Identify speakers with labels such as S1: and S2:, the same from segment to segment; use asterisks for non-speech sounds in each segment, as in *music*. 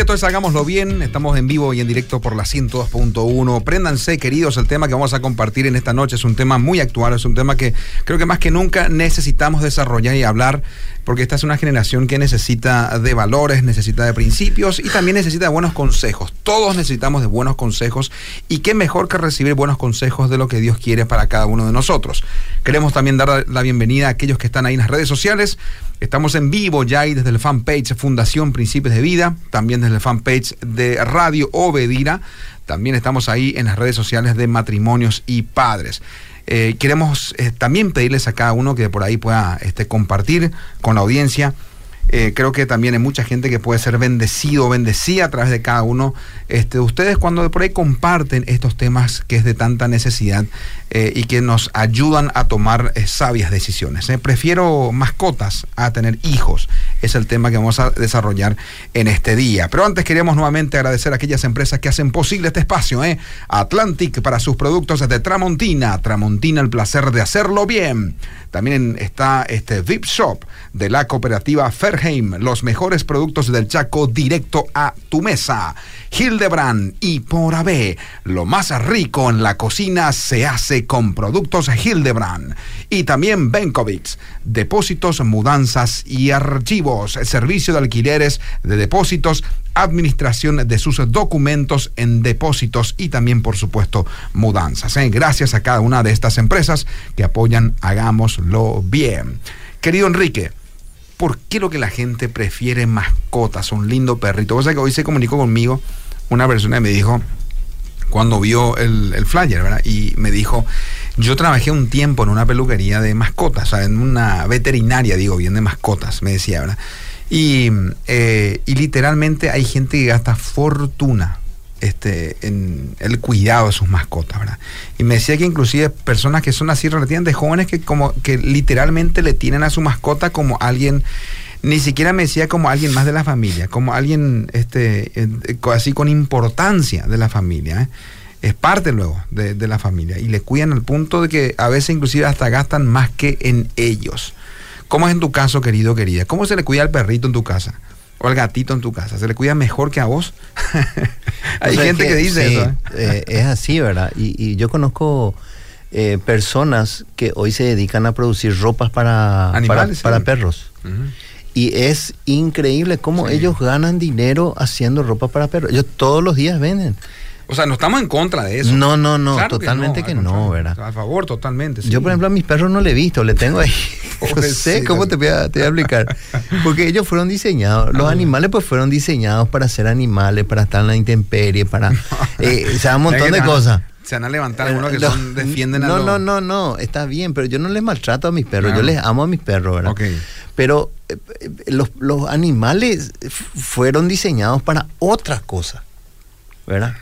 S1: Entonces hagámoslo bien. Estamos en vivo y en directo por la 102.1. Préndanse, queridos, el tema que vamos a compartir en esta noche es un tema muy actual, es un tema que creo que más que nunca necesitamos desarrollar y hablar, porque esta es una generación que necesita de valores, necesita de principios y también necesita de buenos consejos. Todos necesitamos de buenos consejos y qué mejor que recibir buenos consejos de lo que Dios quiere para cada uno de nosotros. Queremos también dar la bienvenida a aquellos que están ahí en las redes sociales. Estamos en vivo ya y desde el fanpage Fundación Principios de Vida, también desde el fanpage de Radio Obedira, también estamos ahí en las redes sociales de Matrimonios y Padres. Eh, queremos eh, también pedirles a cada uno que por ahí pueda este, compartir con la audiencia eh, creo que también hay mucha gente que puede ser bendecido bendecida a través de cada uno este, de ustedes cuando por ahí comparten estos temas que es de tanta necesidad eh, y que nos ayudan a tomar eh, sabias decisiones. prefiero mascotas a tener hijos. Es el tema que vamos a desarrollar en este día. Pero antes queríamos nuevamente agradecer a aquellas empresas que hacen posible este espacio. Atlantic para sus productos de Tramontina. Tramontina, el placer de hacerlo bien. También está este VIP Shop de la cooperativa Los mejores productos del Chaco directo a tu mesa. Hildebrand y por AB, lo más rico en la cocina se hace con productos Hildebrand. Y también Benkovics, depósitos, mudanzas y archivos, servicio de alquileres de depósitos administración de sus documentos en depósitos y también, por supuesto, mudanzas. ¿eh? Gracias a cada una de estas empresas que apoyan Hagámoslo Bien. Querido Enrique, ¿por qué lo que la gente prefiere mascotas? Un lindo perrito. Sabés que hoy se comunicó conmigo una persona y me dijo, cuando vio el, flyer, ¿verdad? Y me dijo, yo trabajé un tiempo en una peluquería de mascotas, o sea, en una veterinaria, digo bien, de mascotas, me decía, ¿verdad? Eh, y, literalmente hay gente que gasta fortuna este, en el cuidado de sus mascotas, ¿verdad? Y me decía que inclusive personas que son así relativamente jóvenes que como que literalmente le tienen a su mascota como alguien, ni siquiera me decía como alguien más de la familia, como alguien este, así con importancia de la familia, ¿eh? es parte luego de, de, la familia y le cuidan al punto de que a veces inclusive hasta gastan más que en ellos. ¿Cómo es en tu caso, querido, querida? ¿Cómo se le cuida al perrito en tu casa? ¿O al gatito en tu casa? ¿Se le cuida mejor que a vos? *laughs* Hay gente que, dice eso.
S2: ¿eh? Eh, es así, ¿verdad? Y, yo conozco eh, personas que hoy se dedican a producir ropas para, para, perros. Y es increíble cómo ellos ganan dinero haciendo ropa para perros. Ellos todos los días venden.
S1: O sea, no estamos en contra de eso.
S2: No, no, no, totalmente que no, ¿verdad?
S1: A favor, totalmente.
S2: Yo, por ejemplo, a mis perros no le he visto, le tengo ahí. *laughs* no sé cómo te voy, a, te voy, a, explicar. Porque ellos fueron diseñados, los ah. animales pues fueron diseñados para ser animales, para estar en la intemperie, para... *laughs* Eh, o sea, un montón de cosas.
S1: Se van a levantar algunos que eh, son, defienden
S2: a
S1: No,
S2: no, no, no, está bien, pero yo no les maltrato a mis perros, yo les amo a mis perros, ¿verdad? Okay. Pero eh, los, los animales fueron diseñados para otras cosas, ¿verdad?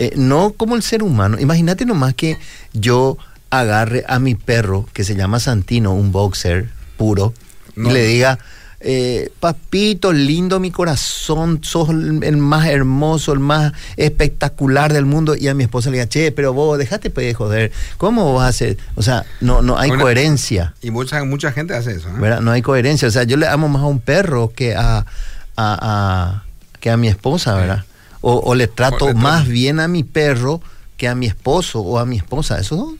S2: Eh, no como el ser humano. Imagínate nomás que yo agarre a mi perro, que se llama Santino, un boxer puro, y le diga, eh, papito, lindo mi corazón, sos el más hermoso, el más espectacular del mundo. Y a mi esposa le diga, che, pero vos, dejate pues, joder, ¿cómo vas a hacer? O sea, no, no hay coherencia.
S1: Y mucha, mucha gente hace eso. ¿eh?
S2: No hay coherencia. O sea, yo le amo más a un perro que a, a, que a mi esposa, ¿verdad? O, le trato más bien a mi perro que a mi esposo o a mi esposa. Eso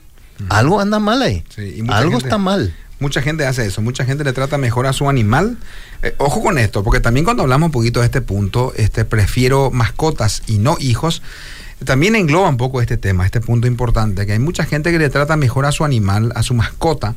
S2: algo anda mal ahí. algo está mal.
S1: Mucha gente hace eso, mucha gente le trata mejor a su animal. Eh, ojo con esto, porque también cuando hablamos un poquito de este punto, este prefiero mascotas y no hijos. También engloba un poco este tema, este punto importante, que hay mucha gente que le trata mejor a su animal, a su mascota,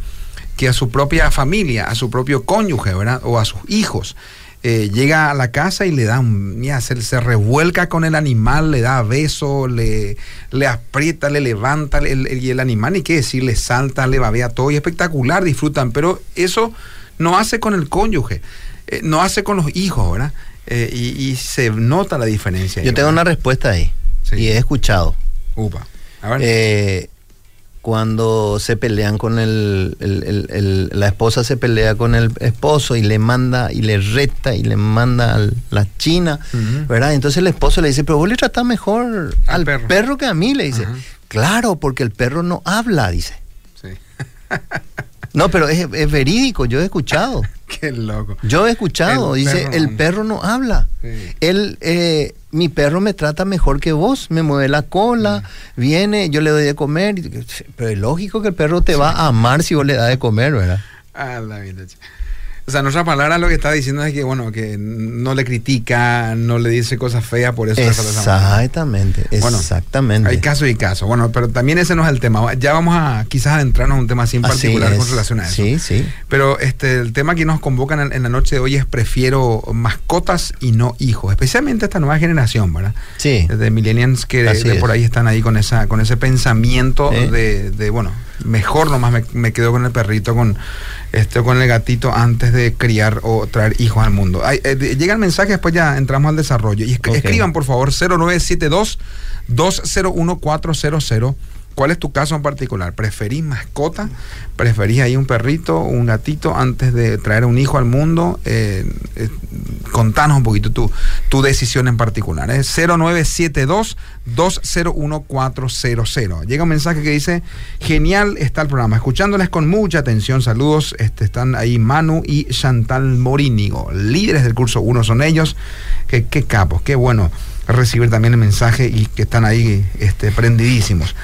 S1: que a su propia familia, a su propio cónyuge, ¿verdad? O a sus hijos. Eh, llega a la casa y le da un, se, revuelca con el animal, le da beso, le, le aprieta, le levanta y el animal, ni qué decir, le salta, le babea todo y espectacular, disfrutan, pero eso no hace con el cónyuge, eh, no hace con los hijos, ¿verdad? Eh, y, se nota la diferencia.
S2: Yo tengo una respuesta ahí y he escuchado.
S1: Upa.
S2: A ver cuando se pelean con el, la esposa se pelea con el esposo y le manda y le reta y le manda a la china, ¿verdad? Entonces el esposo le dice, pero vos le tratás mejor al, perro. que a mí, le dice. Claro, porque el perro no habla, dice. Sí. *laughs* no, pero es, verídico, yo he escuchado. *laughs* Qué loco. Yo he escuchado, dice, el perro no habla. Él, eh, mi perro me trata mejor que vos, me mueve la cola, viene, yo le doy de comer. Pero es lógico que el perro te va a amar si vos le das de comer, ¿verdad? Ah, la
S1: vida. O sea, en otras palabras, lo que está diciendo es que, bueno, que no le critica, no le dice cosas feas, por eso
S2: Exactamente, exactamente.
S1: Hay casos y casos. Bueno, pero también ese no es el tema. Ya vamos a quizás adentrarnos en un tema así en particular con relación a eso.
S2: Sí, sí.
S1: Pero este, el tema que nos convocan en, la noche de hoy es prefiero mascotas y no hijos, especialmente esta nueva generación, ¿verdad?
S2: Sí.
S1: De millennials que por ahí están ahí con esa con ese pensamiento de, de, bueno, mejor nomás me, me quedo con el perrito, con este, con el gatito antes de criar o traer hijos al mundo. Eh, llega el mensaje, después ya entramos al desarrollo. Y escriban, por favor, 0972 201400 ¿Cuál es tu caso en particular? ¿Preferís mascota? ¿Preferís ahí un perrito, un gatito antes de traer un hijo al mundo? Eh, eh, contanos un poquito tu, tu decisión en particular. Es 0972-201400. Llega un mensaje que dice, genial está el programa. Escuchándoles con mucha atención. Saludos. Este, están ahí Manu y Chantal Morínigo. Líderes del curso 1 son ellos. Qué capos, qué bueno recibir también el mensaje y que están ahí este, prendidísimos.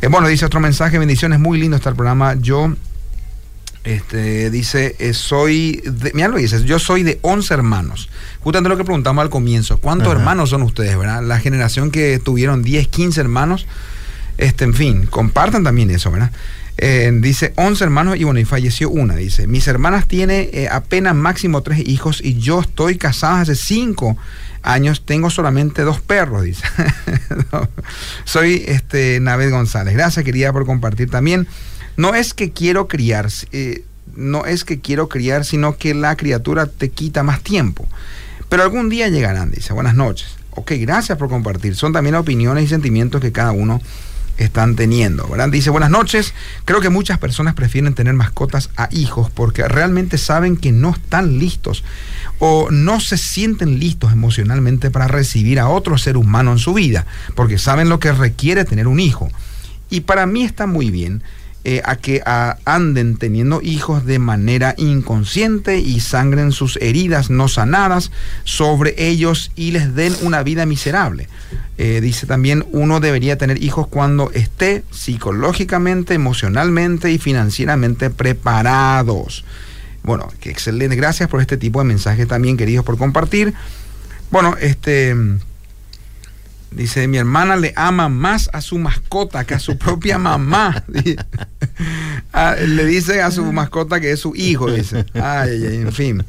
S1: Eh, bueno, dice otro mensaje, bendiciones, muy lindo está el programa. Yo, este, dice, eh, soy, de, mira lo dices, yo soy de 11 hermanos. Justamente lo que preguntamos al comienzo, ¿cuántos hermanos son ustedes, verdad? La generación que tuvieron 10, 15 hermanos, este, en fin, compartan también eso, ¿verdad? Eh, dice 11 hermanos y bueno, y falleció una. Dice, mis hermanas tienen apenas máximo tres hijos y yo estoy casada hace cinco años tengo solamente dos perros, dice. *laughs* Soy este Naved González. Gracias, querida, por compartir también. No es que quiero criar, eh, no es que quiero criar, sino que la criatura te quita más tiempo. Pero algún día llegarán, dice. Buenas noches. Ok, gracias por compartir. Son también opiniones y sentimientos que cada uno están teniendo, ¿verdad? Dice, buenas noches, creo que muchas personas prefieren tener mascotas a hijos porque realmente saben que no están listos o no se sienten listos emocionalmente para recibir a otro ser humano en su vida, porque saben lo que requiere tener un hijo. Y para mí está muy bien eh, a que anden teniendo hijos de manera inconsciente y sangren sus heridas no sanadas sobre ellos y les den una vida miserable. Eh, dice también, uno debería tener hijos cuando esté psicológicamente, emocionalmente y financieramente preparados. Bueno, qué excelente. Gracias por este tipo de mensajes también, queridos, por compartir. Bueno, este... Dice, mi hermana le ama más a su mascota que a su propia mamá. *laughs* *laughs* Ah, le dice a su mascota que es su hijo, dice. Ay, en fin.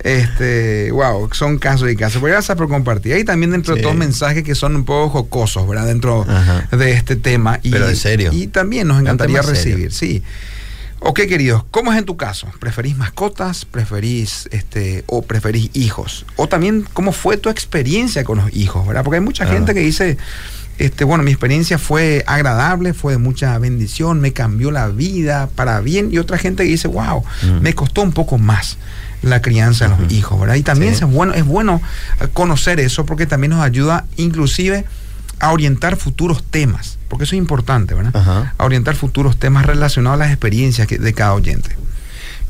S1: Este, wow, son casos y casos. Pues gracias por compartir. Hay también dentro de todos mensajes que son un poco jocosos, ¿verdad? Dentro de este tema.
S2: Y, Pero en serio.
S1: Y también nos encantaría recibir, sí. Ok, queridos, ¿cómo es en tu caso? ¿Preferís mascotas? ¿Preferís este o preferís hijos? O también, ¿cómo fue tu experiencia con los hijos? ¿verdad? Porque hay mucha gente que dice, este, bueno, mi experiencia fue agradable, fue de mucha bendición, me cambió la vida para bien. Y otra gente que dice, wow, mm. me costó un poco más la crianza de los hijos, ¿verdad? Y también es, bueno, es bueno conocer eso porque también nos ayuda inclusive a orientar futuros temas, porque eso es importante, ¿verdad? A orientar futuros temas relacionados a las experiencias de cada oyente.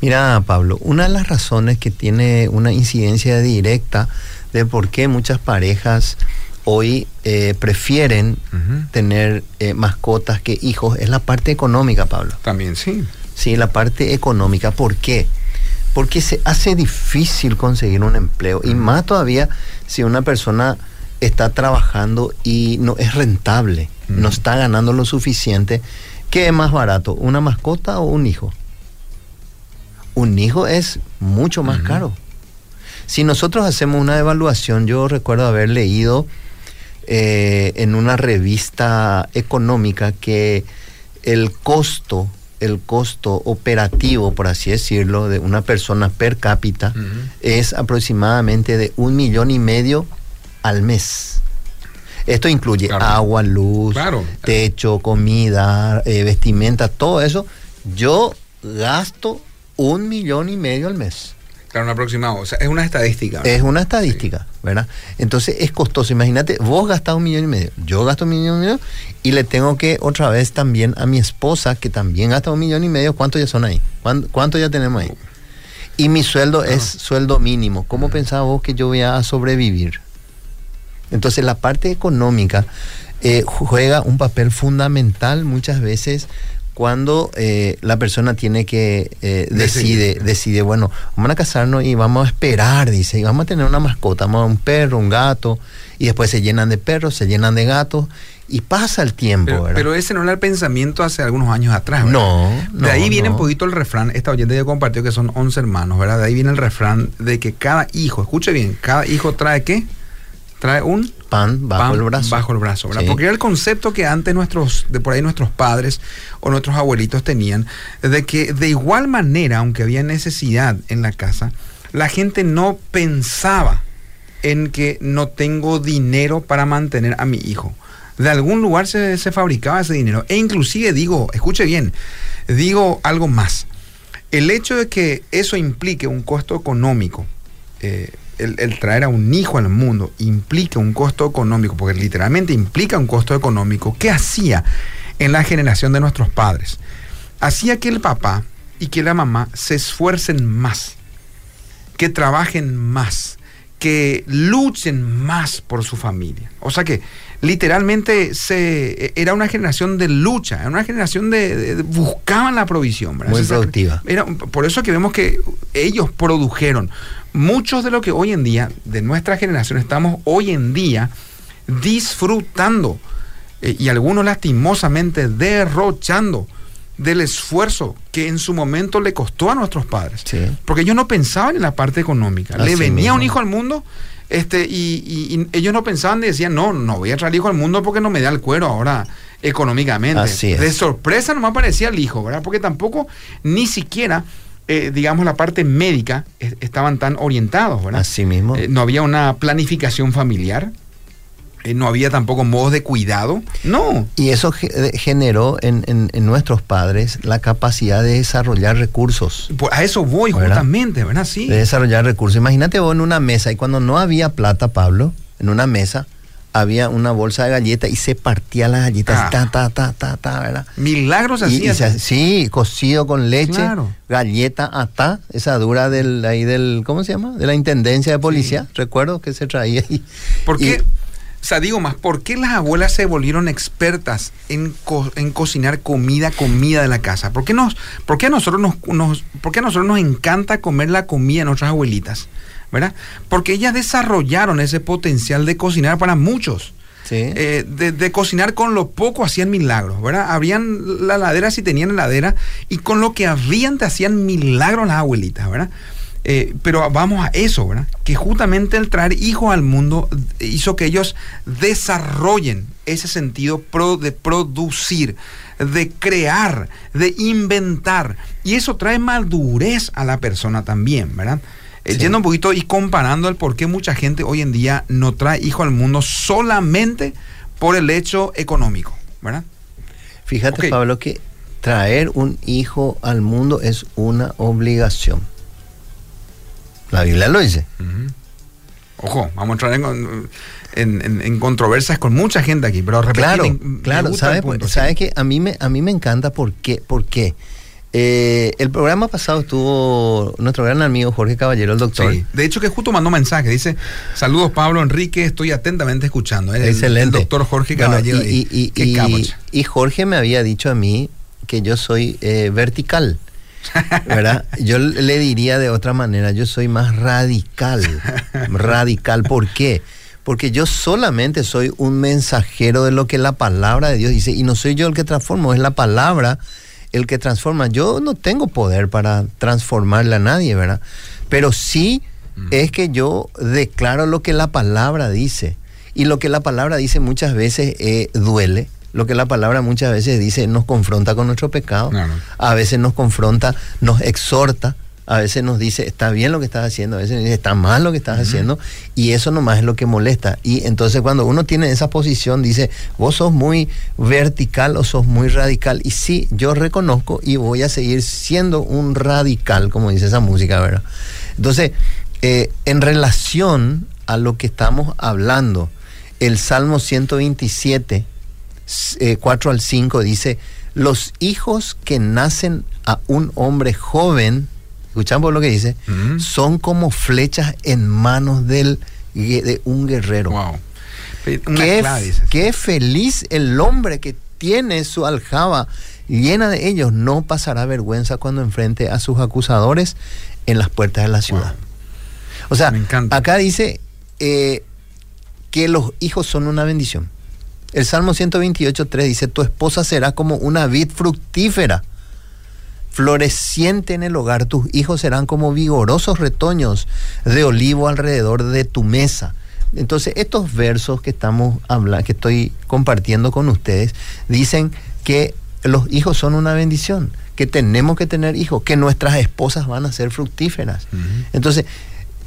S2: Mira, Pablo, una de las razones que tiene una incidencia directa de por qué muchas parejas hoy eh, prefieren tener eh, mascotas que hijos es la parte económica, Pablo.
S1: También, sí.
S2: Sí, la parte económica. ¿Por qué? Porque se hace difícil conseguir un empleo y más todavía si una persona está trabajando y no es rentable, no está ganando lo suficiente, ¿qué es más barato, una mascota o un hijo? Un hijo es mucho más caro. Si nosotros hacemos una evaluación, yo recuerdo haber leído eh, en una revista económica que el costo, el costo operativo, por así decirlo, de una persona per cápita es aproximadamente de un millón y medio al mes. Esto incluye agua, luz, techo, comida, eh, vestimenta, todo eso. Yo gasto un millón y medio al mes.
S1: Claro, un aproximado. O sea, es una estadística.
S2: Es una estadística, ¿verdad? Entonces es costoso. Imagínate, vos gastás un millón y medio, yo gasto un millón y medio y le tengo que otra vez también a mi esposa, que también gasta un millón y medio. ¿Cuántos ya son ahí? ¿Cuántos ya tenemos ahí? Y mi sueldo es sueldo mínimo. ¿Cómo pensaba vos que yo voy a sobrevivir? Entonces la parte económica eh, juega un papel fundamental muchas veces cuando eh, la persona tiene que eh, decide, decide, bueno, vamos a casarnos y vamos a esperar, dice, y vamos a tener una mascota, vamos a un perro, un gato, y después se llenan de perros, se llenan de gatos, y pasa el tiempo,
S1: pero,
S2: ¿verdad?
S1: Pero ese no era el pensamiento hace algunos años atrás,
S2: ¿verdad? No,
S1: De ahí viene un poquito el refrán, esta oyente ya compartió que son 11 hermanos, ¿verdad? De ahí viene el refrán de que cada hijo, escuche bien, cada hijo trae qué? Trae un
S2: pan bajo el brazo.
S1: Bajo el brazo, ¿verdad? Porque era el concepto que antes nuestros, de por ahí nuestros padres o nuestros abuelitos tenían, de que de igual manera, aunque había necesidad en la casa, la gente no pensaba en que no tengo dinero para mantener a mi hijo. De algún lugar se, se fabricaba ese dinero. E inclusive digo, escuche bien, digo algo más. El hecho de que eso implique un costo económico, eh, el, traer a un hijo al mundo implica un costo económico, porque literalmente implica un costo económico, ¿qué hacía en la generación de nuestros padres? Hacía que el papá y que la mamá se esfuercen más, que trabajen más, que luchen más por su familia. O sea que literalmente se, era una generación de lucha, era una generación de, buscaban la provisión.
S2: Muy productiva.
S1: Era, por eso que vemos que ellos produjeron muchos de lo que hoy en día, de nuestra generación, estamos hoy en día disfrutando eh, y algunos lastimosamente derrochando del esfuerzo que en su momento le costó a nuestros padres. Porque ellos no pensaban en la parte económica. le venía un hijo al mundo este, y, ellos no pensaban y decían, no, no voy a traer hijo al mundo porque no me da el cuero ahora económicamente. De sorpresa no me aparecía el hijo, ¿verdad? Porque tampoco ni siquiera eh, digamos, la parte médica estaban tan orientados, ¿verdad?
S2: Así mismo.
S1: Eh, no había una planificación familiar, eh, no había tampoco modos de cuidado, no.
S2: Y eso generó en, nuestros padres la capacidad de desarrollar recursos.
S1: Pues a eso voy justamente, ¿verdad? Sí.
S2: De desarrollar recursos. Imagínate vos en una mesa y cuando no había plata, Pablo, en una mesa, había una bolsa de galletas y se partía las galletas, ah. ta, ta, ta, ta, ta, ¿verdad?
S1: Milagros así.
S2: sí, cocido con leche, galleta ata, esa dura del, ahí del, ¿cómo se llama? De la Intendencia de Policía, recuerdo que se traía ahí.
S1: ¿Por qué? O sea, digo más, ¿por qué las abuelas se volvieron expertas en, en cocinar comida, comida de la casa? ¿Por qué, nos, por qué a nosotros nos, nos, por qué a nosotros nos encanta comer la comida de nuestras abuelitas? ¿verdad? Porque ellas desarrollaron ese potencial de cocinar para muchos. Eh, de, cocinar con lo poco hacían milagros, ¿verdad? Habrían la ladera si tenían heladera y con lo que habían te hacían milagros las abuelitas, ¿verdad? Eh, pero vamos a eso, ¿verdad? Que justamente el traer hijos al mundo hizo que ellos desarrollen ese sentido pro de producir, de crear, de inventar. Y eso trae madurez a la persona también, ¿verdad? Eh, yendo un poquito y comparando el por qué mucha gente hoy en día no trae hijo al mundo solamente por el hecho económico, ¿verdad?
S2: Fíjate, Pablo, que traer un hijo al mundo es una obligación. La Biblia lo dice.
S1: Ojo, vamos a entrar en, controversias con mucha gente aquí, pero
S2: Claro, claro, ¿sabes? ¿Sabe que a mí me, a mí me encanta por qué? ¿Por qué? Eh, el programa pasado estuvo nuestro gran amigo Jorge Caballero, el doctor. Sí.
S1: De hecho, que justo mandó mensaje. Dice: Saludos, Pablo Enrique, estoy atentamente escuchando.
S2: Excelente.
S1: El, doctor Jorge Caballero.
S2: y, y, Jorge me había dicho a mí que yo soy eh, vertical. ¿Verdad? Yo le diría de otra manera, yo soy más radical. radical. ¿Por qué? Porque yo solamente soy un mensajero de lo que la palabra de Dios dice. Y no soy yo el que transformo, es la palabra el que transforma. Yo no tengo poder para transformarle a nadie, ¿verdad? Pero sí mm. es que yo declaro lo que la palabra dice. Y lo que la palabra dice muchas veces eh, duele. Lo que la palabra muchas veces dice nos confronta con nuestro pecado. A veces nos confronta, nos exhorta a veces nos dice, está bien lo que estás haciendo, a veces nos dice, está mal lo que estás haciendo, y eso nomás es lo que molesta. Y entonces cuando uno tiene esa posición, dice, vos sos muy vertical o sos muy radical. Y sí, yo reconozco y voy a seguir siendo un radical, como dice esa música, ¿verdad? Entonces, eh, en relación a lo que estamos hablando, el Salmo 127, 4 eh, al 5 dice, los hijos que nacen a un hombre joven, escuchamos lo que dice, son como flechas en manos del, de un guerrero. Wow. Qué, qué feliz el hombre que tiene su aljaba llena de ellos, no pasará vergüenza cuando enfrente a sus acusadores en las puertas de la ciudad. O sea, acá dice eh, que los hijos son una bendición. El Salmo 128.3 dice, tu esposa será como una vid fructífera, floreciente en el hogar, tus hijos serán como vigorosos retoños de olivo alrededor de tu mesa. Entonces, estos versos que estamos hablando, que estoy compartiendo con ustedes, dicen que los hijos son una bendición, que tenemos que tener hijos, que nuestras esposas van a ser fructíferas. Entonces,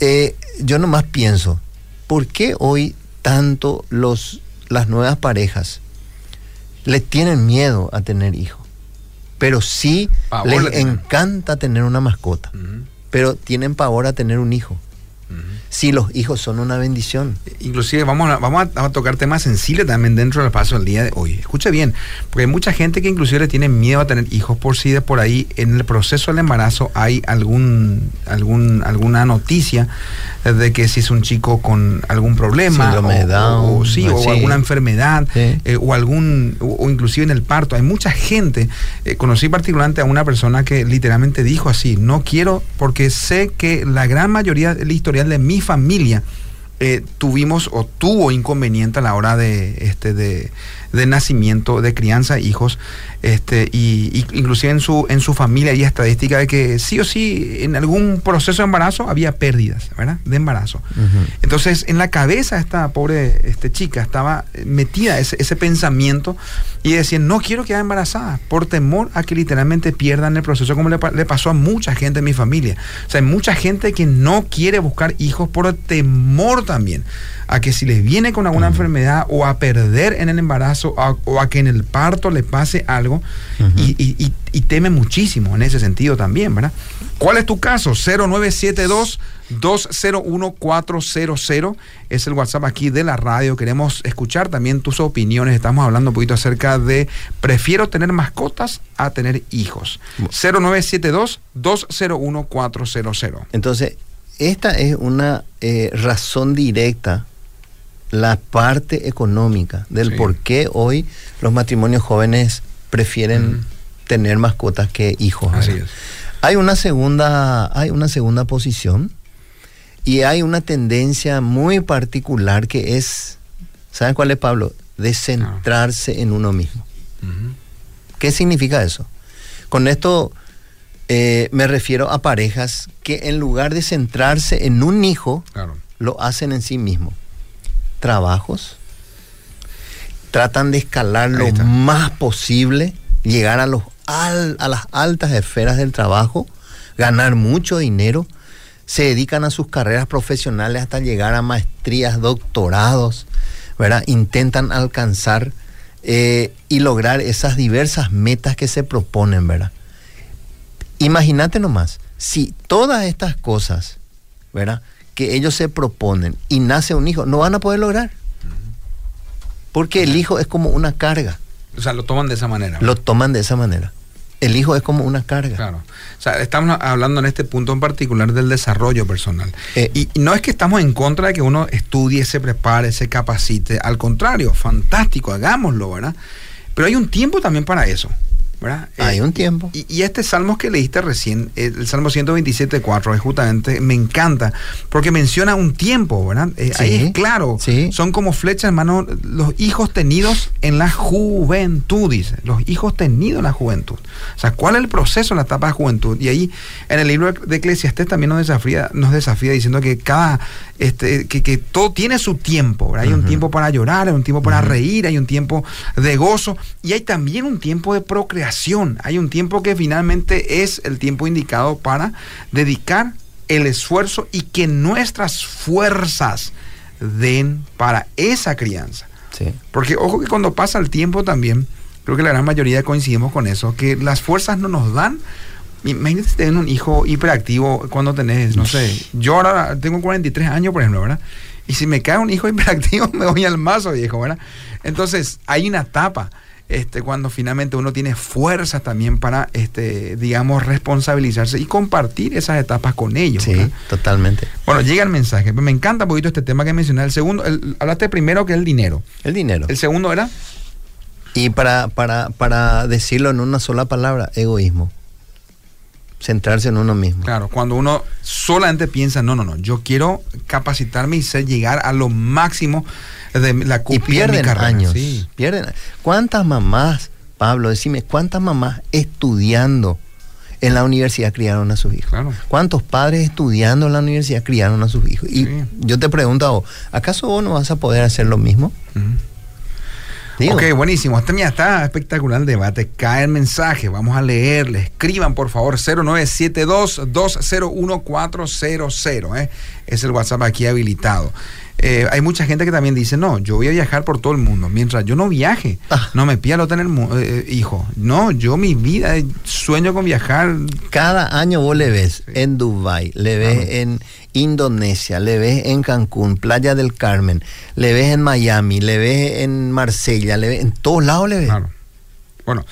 S2: eh, yo nomás pienso, ¿por qué hoy tanto los, las nuevas parejas les tienen miedo a tener hijos? Pero sí les encanta tener una mascota, pero tienen pavor a tener un hijo si los hijos son una bendición.
S1: Inclusive vamos a, vamos a, tocar temas sensibles también dentro del paso del día de hoy. Escuche bien, porque hay mucha gente que inclusive le tiene miedo a tener hijos por si de por ahí en el proceso del embarazo hay algún, algún, alguna noticia de que si es un chico con algún problema o, sí, o alguna enfermedad eh, o algún o, inclusive en el parto hay mucha gente eh, conocí particularmente a una persona que literalmente dijo así no quiero porque sé que la gran mayoría del historial de mi familia eh, tuvimos o tuvo inconveniente a la hora de, este, de, de nacimiento, de crianza hijos, este, y, inclusive en su, en su familia hay estadística de que sí o sí en algún proceso de embarazo había pérdidas, ¿verdad? De embarazo. Entonces, en la cabeza esta pobre este, chica estaba metida ese, ese pensamiento y decía, no quiero quedar embarazada por temor a que literalmente pierdan el proceso, como le, le pasó a mucha gente en mi familia. O sea, hay mucha gente que no quiere buscar hijos por temor también a que si les viene con alguna enfermedad o a perder en el embarazo o a que en el parto le pase algo y, teme muchísimo en ese sentido también, ¿verdad? ¿Cuál es tu caso? 0972 201-400 es el WhatsApp aquí de la radio. Queremos escuchar también tus opiniones. Estamos hablando un poquito acerca de prefiero tener mascotas a tener hijos. 0972-201-400.
S2: Entonces, esta es una eh, razón directa la parte económica del por qué hoy los matrimonios jóvenes prefieren tener mascotas que hijos. Hay una segunda, hay una segunda posición y hay una tendencia muy particular que es, ¿saben cuál es Pablo? De centrarse en uno mismo. ¿Qué significa eso? Con esto eh, me refiero a parejas que en lugar de centrarse en un hijo, lo hacen en sí mismo trabajos, tratan de escalar lo más posible, llegar a, los a las altas esferas del trabajo, ganar mucho dinero, se dedican a sus carreras profesionales hasta llegar a maestrías, doctorados, ¿verdad? Intentan alcanzar eh, y lograr esas diversas metas que se proponen, ¿verdad? Imagínate nomás, si todas estas cosas, ¿verdad? Que ellos se proponen y nace un hijo, no van a poder lograr. Porque el hijo es como una carga.
S1: O sea, lo toman de esa manera.
S2: Lo toman de esa manera. El hijo es como una carga.
S1: Claro. O sea, estamos hablando en este punto en particular del desarrollo personal. Eh, y, no es que estamos en contra de que uno estudie, se prepare, se capacite. Al contrario, fantástico, hagámoslo, ¿verdad? Pero hay un tiempo también para eso.
S2: Hay eh, un tiempo.
S1: Y, este salmo que leíste recién, el Salmo 127.4, es justamente, me encanta, porque menciona un tiempo, ¿verdad? Eh, ahí es claro, son como flechas, hermano, los hijos tenidos en la juventud, dice, los hijos tenidos en la juventud. O sea, ¿cuál es el proceso en la etapa de juventud? Y ahí, en el libro de Eclesiastés también nos desafía, nos desafía diciendo que cada, este, que, todo tiene su tiempo, Hay un tiempo para llorar, hay un tiempo para reír, hay un tiempo de gozo, y hay también un tiempo de procreación hay un tiempo que finalmente es el tiempo indicado para dedicar el esfuerzo y que nuestras fuerzas den para esa crianza. Porque ojo que cuando pasa el tiempo también, creo que la gran mayoría coincidimos con eso, que las fuerzas no nos dan. Imagínate tener un hijo hiperactivo cuando tenés, no sé, yo ahora tengo 43 años, por ejemplo, ¿verdad? Y si me cae un hijo *laughs* hiperactivo, me voy al mazo, viejo, ¿verdad? Entonces, hay una etapa este, cuando finalmente uno tiene fuerzas también para, este, digamos, responsabilizarse y compartir esas etapas con ellos.
S2: Sí, totalmente.
S1: Bueno, llega el mensaje. Me encanta un poquito este tema que mencioné. El segundo, hablaste primero que el dinero.
S2: El dinero.
S1: El segundo era.
S2: Y para, para, para decirlo en una sola palabra, egoísmo. Centrarse en uno mismo.
S1: Claro, cuando uno solamente piensa, no, no, no, yo quiero capacitarme y ser, llegar a lo máximo de la
S2: Y pierden años. Sí. Pierden. ¿Cuántas mamás, Pablo, decime, cuántas mamás estudiando en la universidad criaron a sus hijos? ¿Cuántos padres estudiando en la universidad criaron a sus hijos? Y yo te pregunto, ¿acaso vos no vas a poder hacer lo mismo?
S1: Ok, buenísimo. Este, está espectacular el debate. Cae el mensaje. Vamos a leerle. Escriban, por favor, 0972-201-400. ¿eh? Es el WhatsApp aquí habilitado. Eh, hay mucha gente que también dice, no, yo voy a viajar por todo el mundo. Mientras yo no viaje, ah. no me pida lo tener eh, hijo. No, yo mi vida, sueño con viajar.
S2: Cada año vos le ves en Dubai, le ves en Indonesia, le ves en Cancún, Playa del Carmen, le ves en Miami, le ves en Marsella, le ves en todos lados le ves.
S1: Bueno,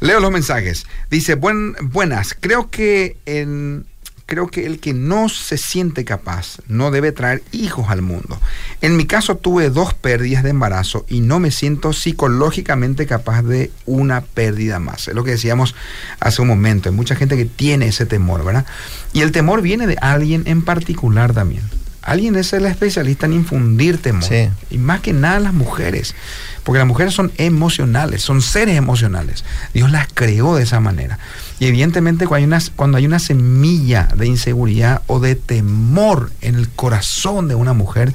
S1: leo los mensajes. Dice, Buen, buenas, creo que en creo que el que no se siente capaz no debe traer hijos al mundo. En mi caso tuve dos pérdidas de embarazo y no me siento psicológicamente capaz de una pérdida más. Es lo que decíamos hace un momento. Hay mucha gente que tiene ese temor, ¿verdad? Y el temor viene de alguien en particular también. Alguien es el especialista en infundir temor. Y más que nada las mujeres. Porque las mujeres son emocionales, son seres emocionales. Dios las creó de esa manera. Y evidentemente cuando hay, una, cuando hay una semilla de inseguridad o de temor en el corazón de una mujer,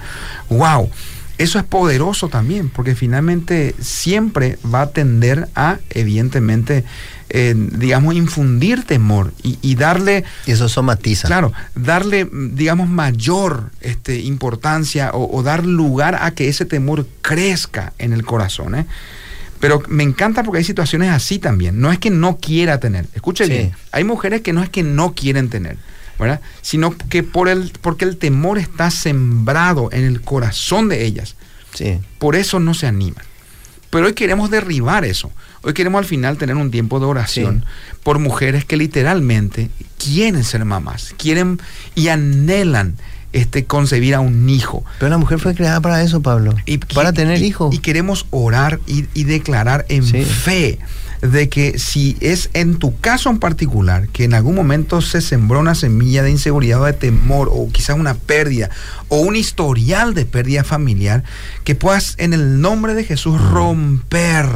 S1: wow, eso es poderoso también, porque finalmente siempre va a tender a, evidentemente, eh, digamos, infundir temor y, darle...
S2: Y eso somatiza.
S1: Claro, darle, digamos, mayor este, importancia o, dar lugar a que ese temor crezca en el corazón. ¿eh? Pero me encanta porque hay situaciones así también. No es que no quiera tener. Escuche bien. Hay mujeres que no es que no quieren tener, ¿verdad? Sino que por el, porque el temor está sembrado en el corazón de ellas. Sí. Por eso no se animan. Pero hoy queremos derribar eso. Hoy queremos al final tener un tiempo de oración por mujeres que literalmente quieren ser mamás, quieren y anhelan este, concebir a un hijo.
S2: Pero la mujer fue creada para eso, Pablo. Y, para tener hijos.
S1: Y queremos orar y, declarar en fe de que si es en tu caso en particular, que en algún momento se sembró una semilla de inseguridad o de temor, o quizás una pérdida, o un historial de pérdida familiar, que puedas en el nombre de Jesús romper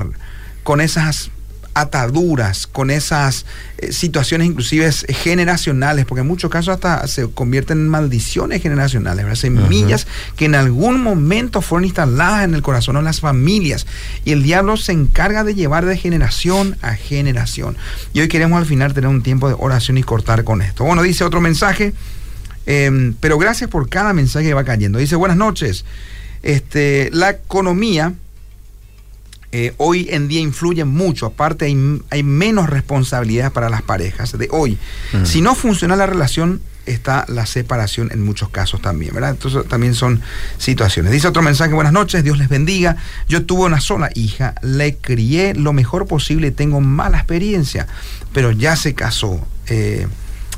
S1: con esas ataduras, con esas eh, situaciones inclusive generacionales, porque en muchos casos hasta se convierten en maldiciones generacionales, semillas que en algún momento fueron instaladas en el corazón de las familias y el diablo se encarga de llevar de generación a generación. Y hoy queremos al final tener un tiempo de oración y cortar con esto. Bueno, dice otro mensaje, em, pero gracias por cada mensaje que va cayendo. Dice, buenas noches. Este, la economía eh, hoy en día influye mucho. Aparte, hay, menos responsabilidades para las parejas de hoy. Mm. Si no funciona la relación, está la separación en muchos casos también, ¿verdad? Entonces también son situaciones. Dice otro mensaje, buenas noches, Dios les bendiga. Yo tuve una sola hija, le crié lo mejor posible, tengo mala experiencia, pero ya se casó. Eh,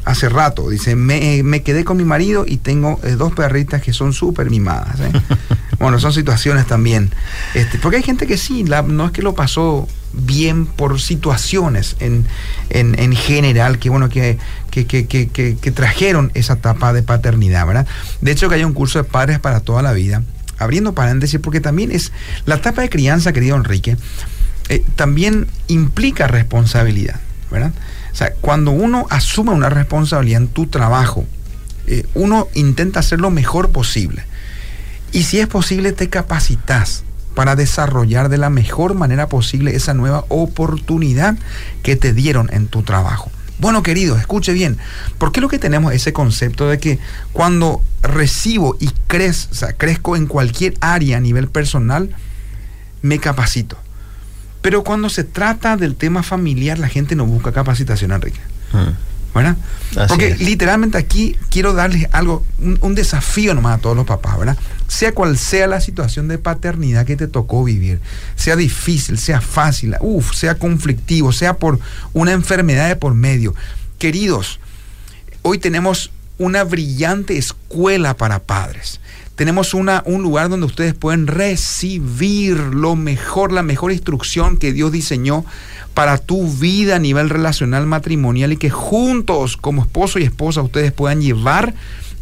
S1: hace rato. Dice, me, me, quedé con mi marido y tengo eh, dos perritas que son súper mimadas. ¿eh? *laughs* bueno, son situaciones también. Este, porque hay gente que sí, no es que lo pasó bien por situaciones en, en, general que, bueno, que, que, que, que, trajeron esa etapa de paternidad, ¿verdad? De hecho, que hay un curso de padres para toda la vida. Abriendo paréntesis, porque también es la etapa de crianza, querido Enrique, eh, también implica responsabilidad, ¿verdad? O sea, cuando uno asume una responsabilidad en tu trabajo, eh, uno intenta hacer lo mejor posible. Y si es posible, te capacitas para desarrollar de la mejor manera posible esa nueva oportunidad que te dieron en tu trabajo. Bueno, querido, escuche bien, ¿por qué lo que tenemos ese concepto de que cuando recibo y crezco, o sea, crezco en cualquier área a nivel personal, me capacito? Pero cuando se trata del tema familiar, la gente no busca capacitación, Enrique. Hmm. ¿Verdad? Porque literalmente aquí quiero darles algo, un, desafío nomás a todos los papás, ¿verdad? sea cual sea la situación de paternidad que te tocó vivir, sea difícil, sea fácil, uf, sea conflictivo, sea por una enfermedad de por medio. Queridos, hoy tenemos una brillante escuela para padres. Tenemos una, un lugar donde ustedes pueden recibir lo mejor, la mejor instrucción que Dios diseñó para tu vida a nivel relacional matrimonial y que juntos como esposo y esposa ustedes puedan llevar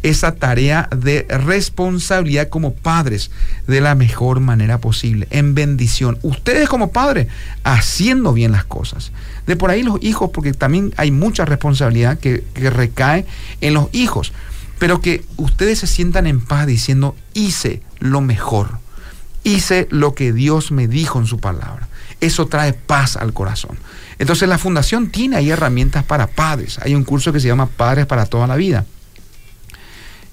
S1: esa tarea de responsabilidad como padres de la mejor manera posible, en bendición. Ustedes como padres haciendo bien las cosas. De por ahí los hijos, porque también hay mucha responsabilidad que, que recae en los hijos, pero que ustedes se sientan en paz diciendo, hice lo mejor, hice lo que Dios me dijo en su palabra. Eso trae paz al corazón. Entonces la fundación tiene ahí herramientas para padres. Hay un curso que se llama Padres para toda la vida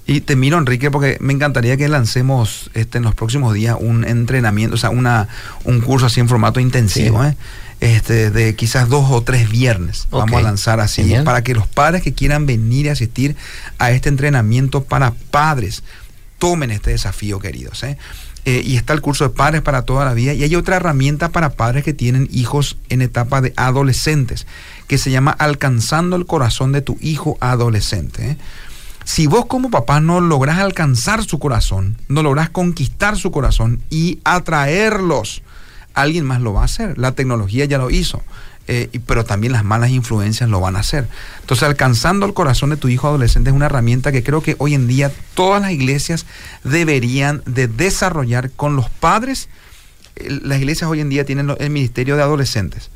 S1: y te miro, Enrique, porque me encantaría que lancemos este, en los próximos días un entrenamiento, o sea, una, un curso así en formato intensivo, ¿eh? Este, de quizás dos o tres viernes. Vamos a lanzar así, para que los padres que quieran venir y asistir a este entrenamiento para padres tomen este desafío, queridos. ¿eh? Eh, y está el curso de padres para toda la vida. Y hay otra herramienta para padres que tienen hijos en etapa de adolescentes, que se llama Alcanzando el corazón de tu hijo adolescente. Si vos como papá no lográs alcanzar su corazón, no lográs conquistar su corazón y atraerlos, alguien más lo va a hacer. La tecnología ya lo hizo. Eh, pero también las malas influencias lo van a hacer. Entonces, alcanzando el corazón de tu hijo adolescente es una herramienta que creo que hoy en día todas las iglesias deberían de desarrollar con los padres. Las iglesias hoy en día tienen el ministerio de adolescentes.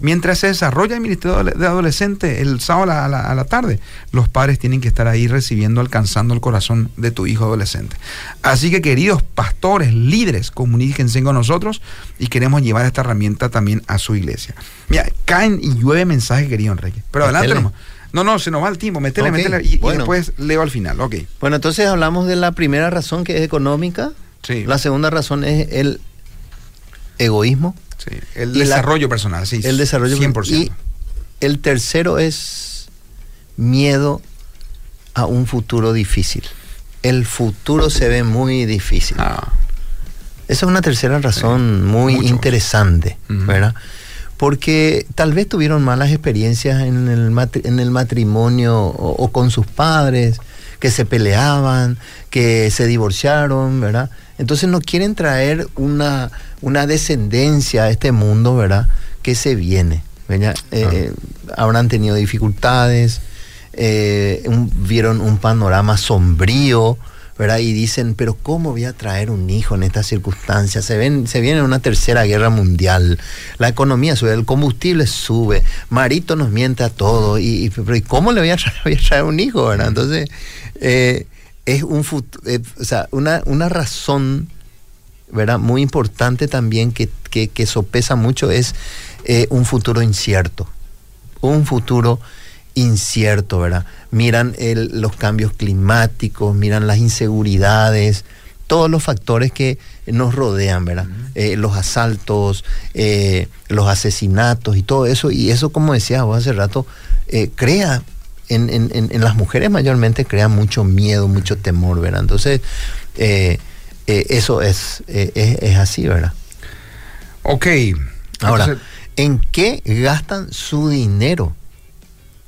S1: Mientras se desarrolla el Ministerio de Adolescente el sábado a la, tarde, los padres tienen que estar ahí recibiendo, alcanzando el corazón de tu hijo adolescente. Así que queridos pastores, líderes, comuníquense con nosotros y queremos llevar esta herramienta también a su iglesia. Mira, caen y llueve mensajes, querido Enrique. Pero adelante nomás. No, no, se nos va el tiempo, metele, metele y, después leo al final, ok.
S2: Bueno, entonces hablamos de la primera razón que es económica.
S1: Sí.
S2: La segunda razón es el egoísmo.
S1: Sí, el desarrollo personal, sí.
S2: El desarrollo 100%. Y el tercero es miedo a un futuro difícil. El futuro se ve muy difícil. Ah. Esa es una tercera razón muy interesante, ¿verdad? Porque tal vez tuvieron malas experiencias en el, en el matrimonio o, o, con sus padres, que se peleaban, que se divorciaron, ¿verdad? Entonces no quieren traer una, una descendencia a este mundo, ¿verdad? Que se viene. Eh, habrán tenido dificultades, eh, vieron un panorama sombrío, ¿verdad? Y dicen, pero ¿cómo voy a traer un hijo en estas circunstancias? Se, ven, se viene una tercera guerra mundial, la economía sube, el combustible sube, Marito nos miente a todo, y, ¿cómo le *laughs* voy a traer, un hijo, ¿verdad? Entonces, eh, es un eh, o sea, una, una razón ¿verdad? muy importante también que, que, sopesa mucho es eh, un futuro incierto. Un futuro incierto, ¿verdad? Miran el, los cambios climáticos, miran las inseguridades, todos los factores que nos rodean, ¿verdad? Eh, los asaltos, los asesinatos y todo eso. Y eso, como decía vos hace rato, crea en, las mujeres mayormente crea mucho miedo, mucho temor, ¿verdad? Entonces, eh, eh, eso es, eh, es, así, ¿verdad?
S1: Ok.
S2: Ahora, ¿en qué gastan su dinero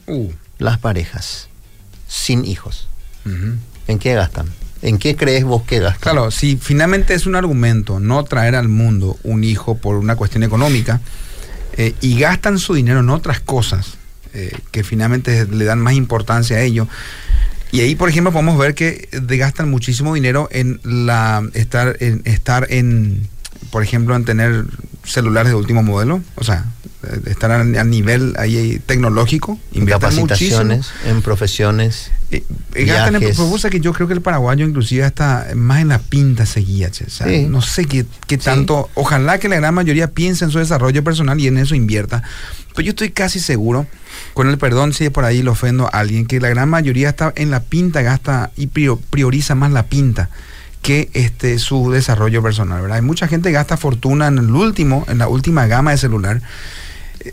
S2: uh. las parejas sin hijos? ¿En qué gastan? ¿En qué crees vos que gastan?
S1: Claro, si finalmente es un argumento no traer al mundo un hijo por una cuestión económica y gastan su dinero en otras cosas, eh, que finalmente le dan más importancia a ello. Y ahí, por ejemplo, podemos ver que gastan muchísimo dinero en la estar en estar en, por ejemplo, en tener celulares de último modelo, o sea, estar a, nivel ahí tecnológico,
S2: en capacitaciones, en profesiones.
S1: Eh, eh gastan en que yo creo que el paraguayo inclusive está más en la pinta seguía, no sé qué, qué tanto, ojalá que la gran mayoría piense en su desarrollo personal y en eso invierta, pero yo estoy casi seguro con el perdón si por ahí lo ofendo a alguien, que la gran mayoría está en la pinta, gasta y prioriza más la pinta que este, su desarrollo personal, ¿verdad? Hay mucha gente que gasta fortuna en el último, en la última gama de celular,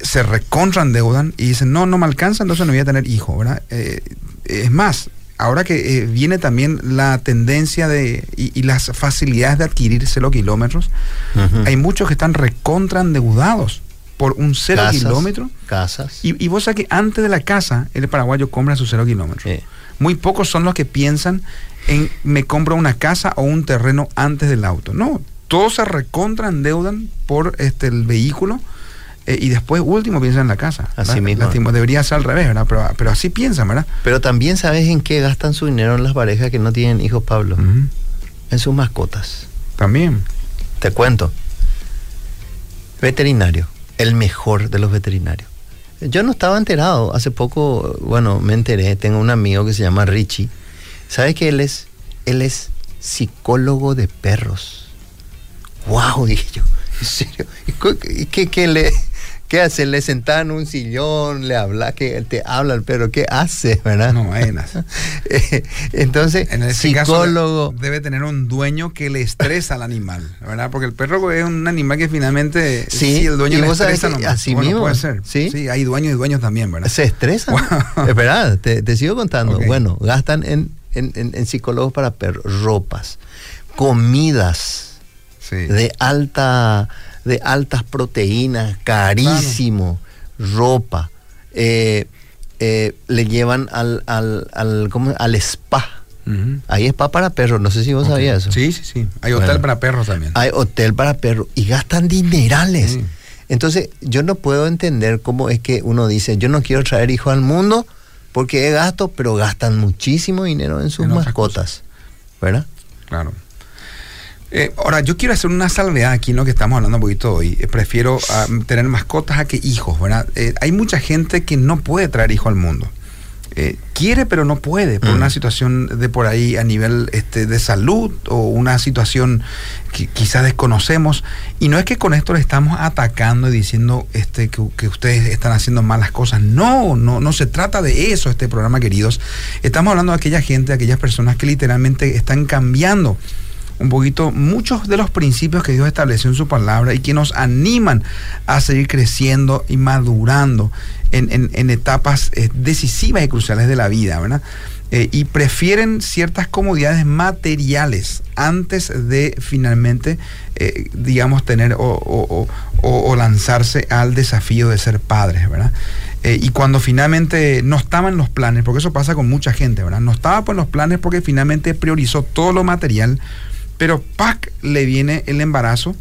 S1: se recontran deudan y dicen, no, no me alcanza, entonces no voy a tener hijo, ¿verdad? Eh, es más, ahora que eh, viene también la tendencia de y, las facilidades de adquirir cero kilómetros, hay muchos que están recontra endeudados por un cero kilómetro.
S2: Casas.
S1: Y, vos sabés que antes de la casa, el paraguayo compra su cero kilómetro. Muy pocos son los que piensan en me compro una casa o un terreno antes del auto. No, todos se recontra endeudan por este, el vehículo eh, y después, último, piensan en la casa.
S2: Así mismo.
S1: debería ser al revés, ¿verdad? Pero, así piensan, ¿verdad?
S2: Pero también sabes en qué gastan su dinero en las parejas que no tienen hijos, Pablo. En sus mascotas.
S1: También.
S2: Te cuento. Veterinario. El mejor de los veterinarios. Yo no estaba enterado. Hace poco, bueno, me enteré. Tengo un amigo que se llama Richie. ¿Sabes que él es? Él es psicólogo de perros. ¡Wow! *laughs* Dije yo. ¿En serio? ¿Y qué, qué le.? ¿Qué hace? Le senta en un sillón, le habla, que te habla el perro, ¿qué hace? ¿Verdad?
S1: No, *laughs*
S2: Entonces, en el psicólogo.
S1: debe tener un dueño que le estresa al animal, ¿verdad? Porque el perro es un animal que finalmente,
S2: sí, el dueño le estresa, así mismo.
S1: Puede ser. ¿Sí? sí, hay dueños y dueños también, ¿verdad?
S2: Se estresa. Espera, te, te, sigo contando. Bueno, gastan en, en, en, psicólogos para perros, ropas, comidas de alta de altas proteínas, carísimo, ropa. Eh, eh, le llevan al, al, al, al spa. Hay spa para perros, no sé si vos sabías eso.
S1: Sí, sí, sí. Hay hotel para perros también.
S2: Hay hotel para perros y gastan dinerales. Entonces, yo no puedo entender cómo es que uno dice, yo no quiero traer hijos al mundo porque he gasto, pero gastan muchísimo dinero en sus mascotas. ¿Verdad?
S1: Claro. Eh, ahora, yo quiero hacer una salvedad aquí en lo que estamos hablando un poquito hoy. Eh, prefiero ah, tener mascotas a que hijos, ¿verdad? Eh, hay mucha gente que no puede traer hijos al mundo. quiere, pero no puede, por una mm. situación de por ahí a nivel este, de salud o una situación que quizás desconocemos. Y no es que con esto le estamos atacando y diciendo este, que, que, ustedes están haciendo malas cosas. No, no, no se trata de eso, este programa, queridos. Estamos hablando de aquella gente, de aquellas personas que literalmente están cambiando un poquito muchos de los principios que Dios estableció en su palabra y que nos animan a seguir creciendo y madurando en, etapas eh, decisivas y cruciales de la vida, ¿verdad? Eh, y prefieren ciertas comodidades materiales antes de finalmente, eh, digamos, tener o, lanzarse al desafío de ser padres, ¿verdad? y cuando finalmente no estaban los planes, porque eso pasa con mucha gente, ¿verdad? No estaba por los planes porque finalmente priorizó todo lo material pero ¡pac! le viene el embarazo,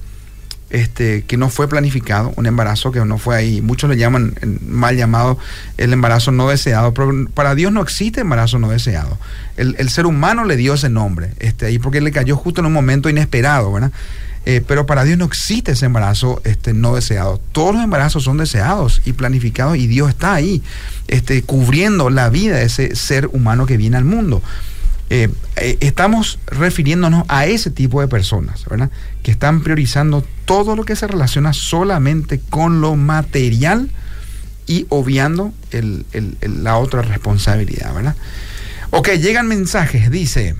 S1: este, que no fue planificado, un embarazo que no fue ahí. Muchos le llaman mal llamado el embarazo no deseado, pero para Dios no existe embarazo no deseado. El, ser humano le dio ese nombre, este, ahí porque le cayó justo en un momento inesperado, ¿verdad? Eh, pero para Dios no existe ese embarazo este, no deseado. Todos los embarazos son deseados y planificados y Dios está ahí, este, cubriendo la vida de ese ser humano que viene al mundo. Eh, eh, estamos refiriéndonos a ese tipo de personas, ¿verdad? Que están priorizando todo lo que se relaciona solamente con lo material y obviando la otra responsabilidad, ¿verdad? Ok, llegan mensajes, dice,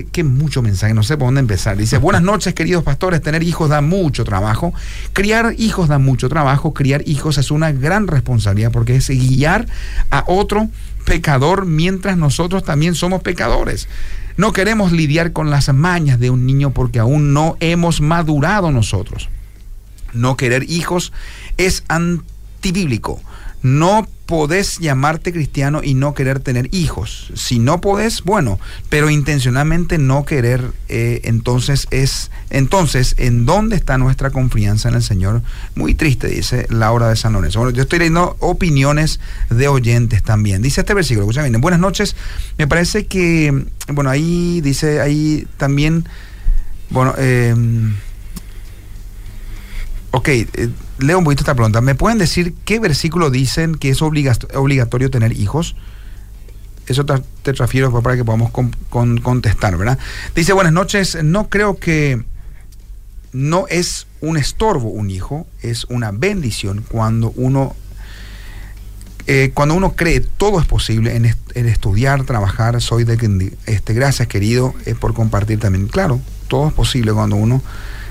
S1: que, mucho mensaje, no sé por dónde empezar. Dice, buenas noches queridos pastores, tener hijos da mucho trabajo, criar hijos da mucho trabajo, criar hijos es una gran responsabilidad porque es guiar a otro pecador mientras nosotros también somos pecadores. No queremos lidiar con las mañas de un niño porque aún no hemos madurado nosotros. No querer hijos es antibíblico. No podés llamarte cristiano y no querer tener hijos. Si no podés, bueno, pero intencionalmente no querer, eh, entonces es, entonces, ¿en dónde está nuestra confianza en el Señor? Muy triste, dice Laura de San Lorenzo. Bueno, yo estoy leyendo opiniones de oyentes también. Dice este versículo, escucha bien, buenas noches. Me parece que, bueno, ahí dice, ahí también, bueno, eh, ok, eh, leo un poquito esta pregunta. ¿Me pueden decir qué versículo dicen que es obligatorio tener hijos? Eso te, te transfiero para que podamos contestar, ¿verdad? Dice, buenas noches, no creo que no es un estorbo un hijo, es una bendición cuando uno, eh, cuando uno cree todo es posible en, estudiar, trabajar. Soy de este, gracias querido eh, por compartir también. Claro, todo es posible cuando uno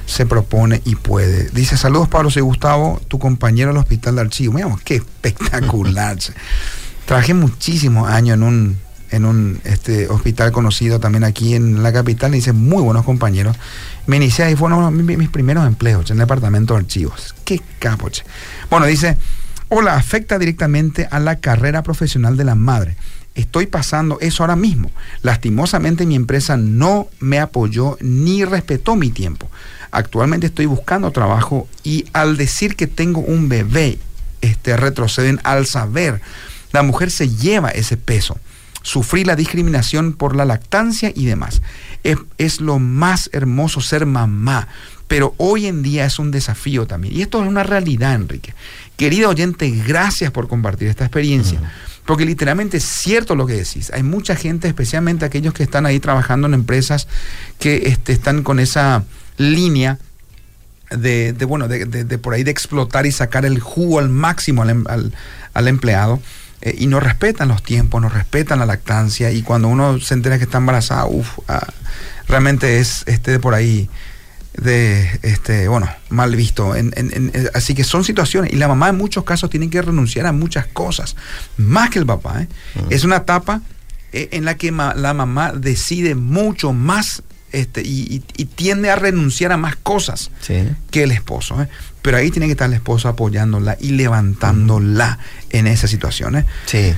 S1: se propone y puede. Dice, saludos Pablo, soy Gustavo, tu compañero del hospital de archivo. Mira, qué espectacular. *laughs* Trabajé muchísimos años en un, en un este, hospital conocido también aquí en la capital, dice muy buenos compañeros. Me inicié y fueron mis, mis, primeros empleos en el departamento de archivos. Qué capoche. Bueno, dice, hola, afecta directamente a la carrera profesional de la madre. Estoy pasando eso ahora mismo. Lastimosamente mi empresa no me apoyó ni respetó mi tiempo. Actualmente estoy buscando trabajo y al decir que tengo un bebé, este, retroceden al saber. La mujer se lleva ese peso. Sufrí la discriminación por la lactancia y demás. Es, es lo más hermoso ser mamá, pero hoy en día es un desafío también. Y esto es una realidad, Enrique. Querido oyente, gracias por compartir esta experiencia. Porque literalmente es cierto lo que decís. Hay mucha gente, especialmente aquellos que están ahí trabajando en empresas que este, están con esa línea de, bueno, de, por ahí de explotar y sacar el jugo al máximo al, em, empleado. Eh, y no respetan los tiempos, no respetan la lactancia. Y cuando uno se entera que está embarazada, uff, ah, realmente es este de por ahí de este bueno mal visto así que son situaciones y la mamá en muchos casos tiene que renunciar a muchas cosas más que el papá ¿eh? es una etapa eh, en la que la mamá decide mucho más este, y, tiende a renunciar a más cosas que el esposo. ¿eh? Pero ahí tiene que estar el esposo apoyándola y levantándola en esas situaciones.
S2: Sí.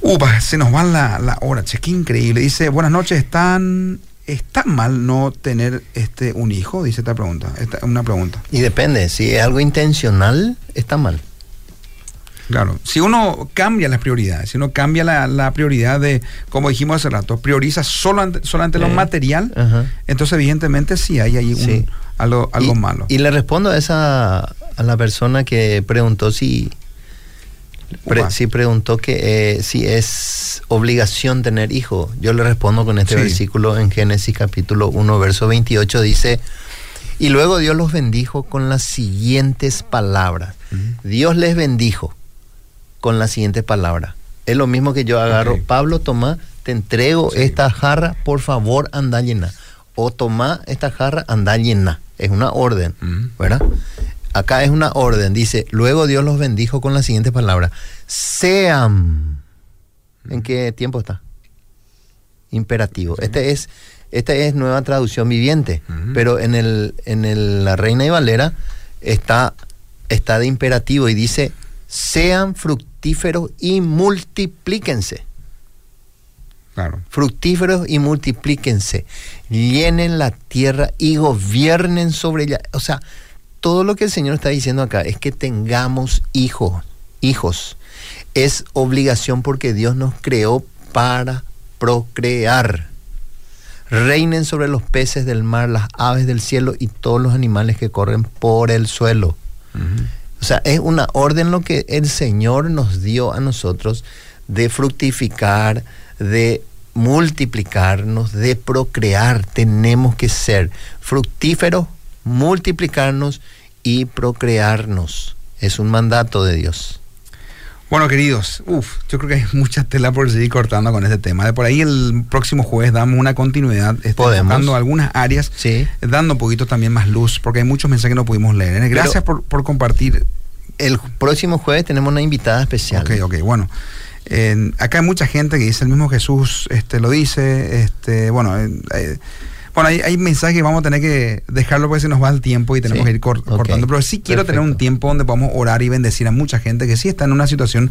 S1: Upa, se nos va la, la hora, che, qué increíble. Dice, buenas noches, ¿están, ¿está mal no tener este, un hijo? Dice esta pregunta, esta, una pregunta.
S2: Y depende, si es algo intencional, está mal.
S1: Claro, si uno cambia las prioridades, si uno cambia la, prioridad de, como dijimos hace rato, prioriza solo ante, solamente lo material, entonces evidentemente sí hay ahí algo, algo malo.
S2: Y le respondo a esa a la persona que preguntó si si preguntó que eh, si es obligación tener hijo. Yo le respondo con este versículo en Génesis capítulo 1 verso 28 dice y luego Dios los bendijo con las siguientes palabras. Dios les bendijo con la siguiente palabra. Es lo mismo que yo agarro, Pablo, toma, te entrego esta jarra, por favor, anda llena. O toma esta jarra, anda llena. Es una orden, ¿verdad? Acá es una orden, dice, luego Dios los bendijo con la siguiente palabra. Sean. ¿En qué tiempo está? Imperativo. Este es, esta es nueva traducción viviente, pero en, el, en la Reina y Valera está, está de imperativo y dice, sean fructíferos y multiplíquense.
S1: Claro.
S2: Fructíferos y multiplíquense. Llenen la tierra y gobiernen sobre ella. O sea, todo lo que el Señor está diciendo acá es que tengamos hijos, hijos. Es obligación porque Dios nos creó para procrear. Reinen sobre los peces del mar, las aves del cielo y todos los animales que corren por el suelo. O sea, es una orden lo que el Señor nos dio a nosotros de fructificar, de multiplicarnos, de procrear. Tenemos que ser fructíferos, multiplicarnos y procrearnos. Es un mandato de Dios.
S1: Bueno, queridos, uf, yo creo que hay mucha tela por seguir cortando con este tema. De por ahí el próximo jueves damos una continuidad, dando algunas áreas, dando un poquito también más luz, porque hay muchos mensajes que no pudimos leer. Gracias por, compartir.
S2: El próximo jueves tenemos una invitada especial.
S1: Ok, ok, bueno. acá hay mucha gente que dice el mismo Jesús, este, lo dice, este, bueno, eh, bueno, hay, mensajes que vamos a tener que dejarlo porque se nos va el tiempo y tenemos que ir cortando. Pero sí quiero tener un tiempo donde podamos orar y bendecir a mucha gente que sí está en una situación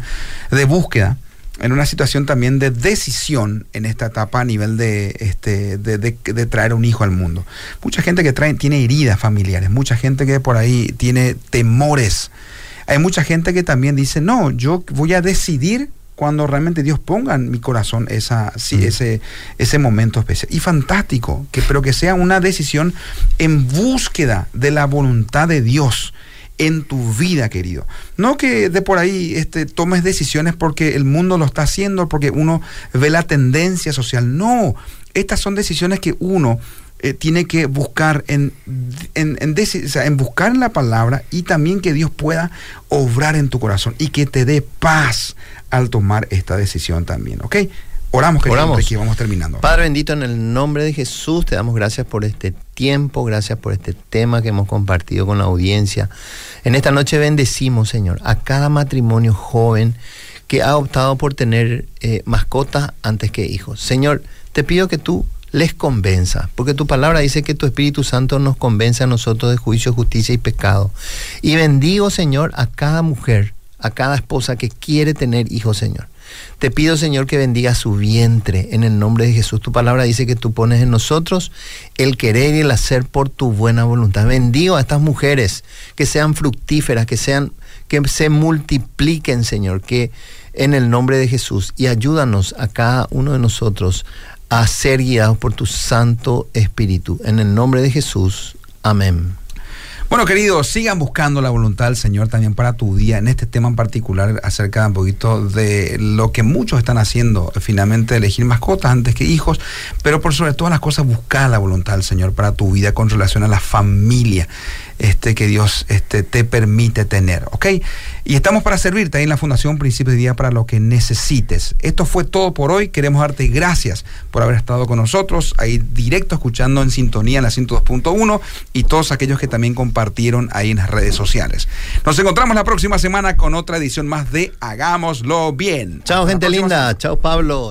S1: de búsqueda, en una situación también de decisión en esta etapa a nivel de, este, de, traer un hijo al mundo. Mucha gente que trae, tiene heridas familiares, mucha gente que por ahí tiene temores. Hay mucha gente que también dice, no, yo voy a decidir cuando realmente Dios ponga en mi corazón esa, sí, ese, ese momento especial. Y fantástico, que, pero que sea una decisión en búsqueda de la voluntad de Dios en tu vida, querido. No que de por ahí este, tomes decisiones porque el mundo lo está haciendo, porque uno ve la tendencia social. No, estas son decisiones que uno eh, tiene que buscar en, en, en, buscar en la palabra y también que Dios pueda obrar en tu corazón y que te dé paz al tomar esta decisión también, ¿ok? Oramos, que Oramos. vamos terminando.
S2: Padre bendito, en el nombre de Jesús, te damos gracias por este tiempo, gracias por este tema que hemos compartido con la audiencia. En esta noche bendecimos, Señor, a cada matrimonio joven que ha optado por tener eh, mascotas antes que hijos. Señor, te pido que tú les convenza, porque tu palabra dice que tu Espíritu Santo nos convence a nosotros de juicio, justicia y pecado. Y bendigo, Señor, a cada mujer, a cada esposa que quiere tener hijos, Señor. Te pido, Señor, que bendiga su vientre en el nombre de Jesús. Tu palabra dice que tú pones en nosotros el querer y el hacer por tu buena voluntad. Bendigo a estas mujeres que sean fructíferas, que sean que se multipliquen, Señor, que en el nombre de Jesús y ayúdanos a cada uno de nosotros a ser guiados por tu Santo Espíritu. En el nombre de Jesús. Amén.
S1: Bueno, queridos, sigan buscando la voluntad del Señor también para tu día, en este tema en particular, acerca un poquito de lo que muchos están haciendo, finalmente elegir mascotas antes que hijos, pero por sobre todas las cosas, buscar la voluntad del Señor para tu vida con relación a la familia este, que Dios este, te permite tener, ¿ok? Y estamos para servirte ahí en la Fundación Principio de Día para lo que necesites. Esto fue todo por hoy. Queremos darte gracias por haber estado con nosotros, ahí directo escuchando en sintonía en la 102.1 y todos aquellos que también compartieron ahí en las redes sociales. Nos encontramos la próxima semana con otra edición más de Hagámoslo Bien.
S2: Chao, gente linda. Chao, Pablo.